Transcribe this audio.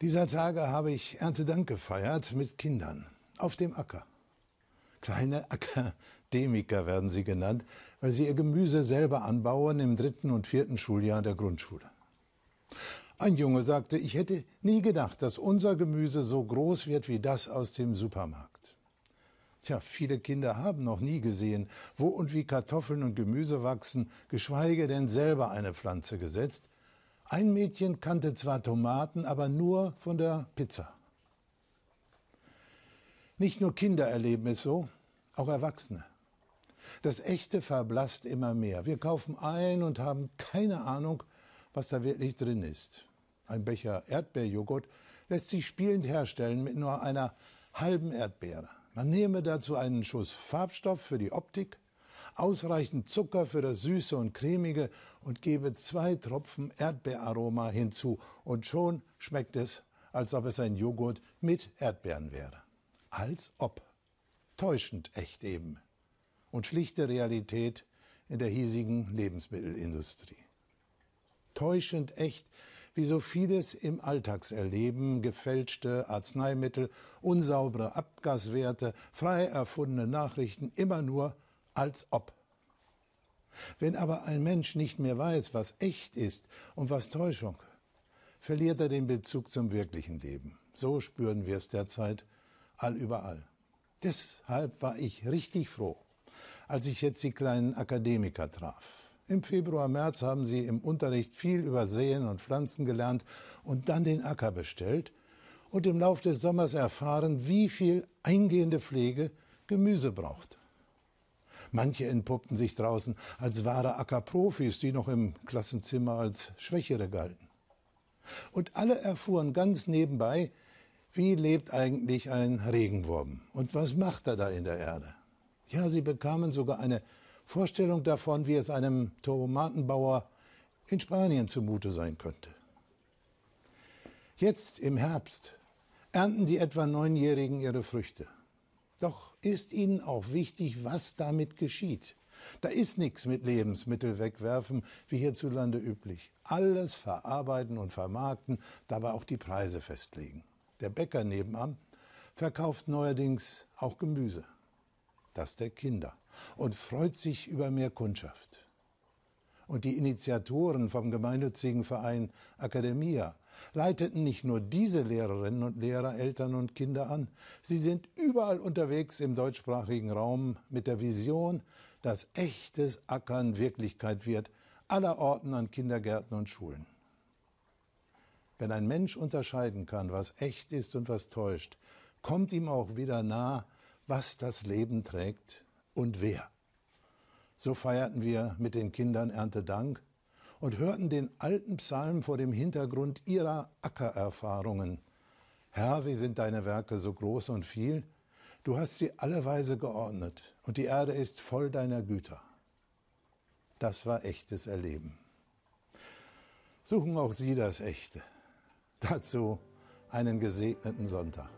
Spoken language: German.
Dieser Tage habe ich Erntedank gefeiert mit Kindern auf dem Acker. Kleine Akademiker werden sie genannt, weil sie ihr Gemüse selber anbauen im dritten und vierten Schuljahr der Grundschule. Ein Junge sagte, ich hätte nie gedacht, dass unser Gemüse so groß wird wie das aus dem Supermarkt. Tja, viele Kinder haben noch nie gesehen, wo und wie Kartoffeln und Gemüse wachsen, geschweige denn selber eine Pflanze gesetzt. Ein Mädchen kannte zwar Tomaten, aber nur von der Pizza. Nicht nur Kinder erleben es so, auch Erwachsene. Das Echte verblasst immer mehr. Wir kaufen ein und haben keine Ahnung, was da wirklich drin ist. Ein Becher Erdbeerjoghurt lässt sich spielend herstellen mit nur einer halben Erdbeere. Man nehme dazu einen Schuss Farbstoff für die Optik, ausreichend Zucker für das Süße und Cremige und gebe zwei Tropfen Erdbeeraroma hinzu und schon schmeckt es, als ob es ein Joghurt mit Erdbeeren wäre. Als ob. Täuschend echt eben. Und schlichte Realität in der hiesigen Lebensmittelindustrie. Täuschend echt, wie so vieles im Alltagserleben, gefälschte Arzneimittel, unsaubere Abgaswerte, frei erfundene Nachrichten, immer nur als ob. Wenn aber ein Mensch nicht mehr weiß, was echt ist und was Täuschung, verliert er den Bezug zum wirklichen Leben. So spüren wir es derzeit allüberall. Deshalb war ich richtig froh, als ich jetzt die kleinen Akademiker traf. Im Februar, März haben sie im Unterricht viel über Säen und Pflanzen gelernt und dann den Acker bestellt und im Lauf des Sommers erfahren, wie viel eingehende Pflege Gemüse braucht. Manche entpuppten sich draußen als wahre Ackerprofis, die noch im Klassenzimmer als Schwächere galten. Und alle erfuhren ganz nebenbei, wie lebt eigentlich ein Regenwurm und was macht er da in der Erde? Ja, sie bekamen sogar eine Vorstellung davon, wie es einem Tomatenbauer in Spanien zumute sein könnte. Jetzt im Herbst ernten die etwa Neunjährigen ihre Früchte. Doch ist ihnen auch wichtig, was damit geschieht. Da ist nichts mit Lebensmittel wegwerfen, wie hierzulande üblich. Alles verarbeiten und vermarkten, dabei auch die Preise festlegen. Der Bäcker nebenan verkauft neuerdings auch Gemüse, das der Kinder, und freut sich über mehr Kundschaft. Und die Initiatoren vom gemeinnützigen Verein Academia leiteten nicht nur diese Lehrerinnen und Lehrer, Eltern und Kinder an, sie sind überall unterwegs im deutschsprachigen Raum mit der Vision, dass echtes Ackern Wirklichkeit wird, aller Orten an Kindergärten und Schulen. Wenn ein Mensch unterscheiden kann, was echt ist und was täuscht, kommt ihm auch wieder nah, was das Leben trägt und wer. So feierten wir mit den Kindern Erntedank und hörten den alten Psalm vor dem Hintergrund ihrer Ackererfahrungen. Herr, wie sind deine Werke so groß und viel? Du hast sie alle Weise geordnet und die Erde ist voll deiner Güter. Das war echtes Erleben. Suchen auch Sie das Echte. Dazu einen gesegneten Sonntag.